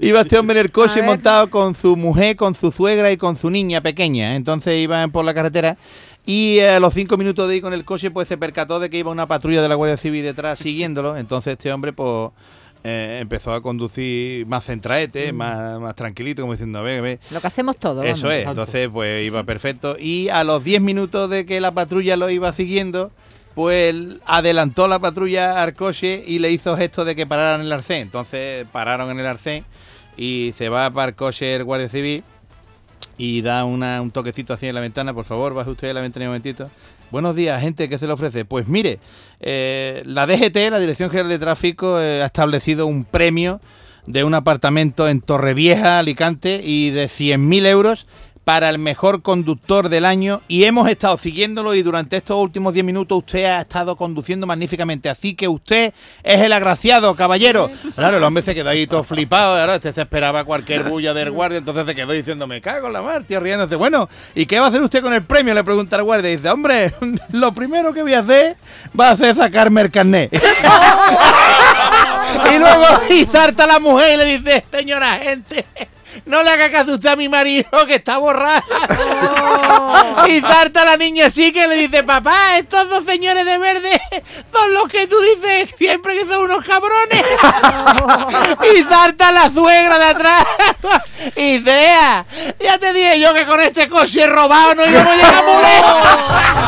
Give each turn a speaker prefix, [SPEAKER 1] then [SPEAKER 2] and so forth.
[SPEAKER 1] Iba este hombre en el coche
[SPEAKER 2] A ver.
[SPEAKER 1] montado con su mujer, con su suegra y con su niña pequeña. Entonces iban por la carretera y eh, a los cinco minutos de ir con el coche pues se percató de que iba una patrulla de la Guardia Civil detrás siguiéndolo. Entonces este hombre pues eh, empezó a conducir más centraete, más, más tranquilito, como diciendo, ve, ve.
[SPEAKER 2] Lo que hacemos todos.
[SPEAKER 1] Eso
[SPEAKER 2] vamos.
[SPEAKER 1] es, entonces pues iba perfecto. Y a los 10 minutos de que la patrulla lo iba siguiendo, pues adelantó la patrulla al coche y le hizo gesto de que pararan en el arcén. Entonces pararon en el arcén y se va para el coche el guardia civil y da una- un toquecito en la ventana. Por favor, baje usted a la ventana un momentito. Buenos días, gente, ¿qué se le ofrece? Pues mire, eh, la DGT, la Dirección General de Tráfico, eh, ha establecido un premio de un apartamento en Torrevieja, Alicante, y de 100.000 euros para el mejor conductor del año y hemos estado siguiéndolo y durante estos últimos 10 minutos usted ha estado conduciendo magníficamente, así que usted es el agraciado, caballero. Claro, el hombre se quedó ahí todo flipado, claro, este se esperaba cualquier bulla del guardia, entonces se quedó diciendo, me cago en la mar, tío, riéndose. Bueno, ¿y qué va a hacer usted con el premio? Le pregunta el guardia y dice, hombre, lo primero que voy a hacer va a ser sacarme el carnet. y luego y salta la mujer y le dice, señora gente, no le haga caso usted a mi marido que está borracho. y salta la niña así que le dice, papá, estos dos señores de verde son los que tú dices siempre que son unos cabrones. y salta la suegra de atrás y dice, "Ea, ya te dije yo que con este coche robado no íbamos a llegar lejos".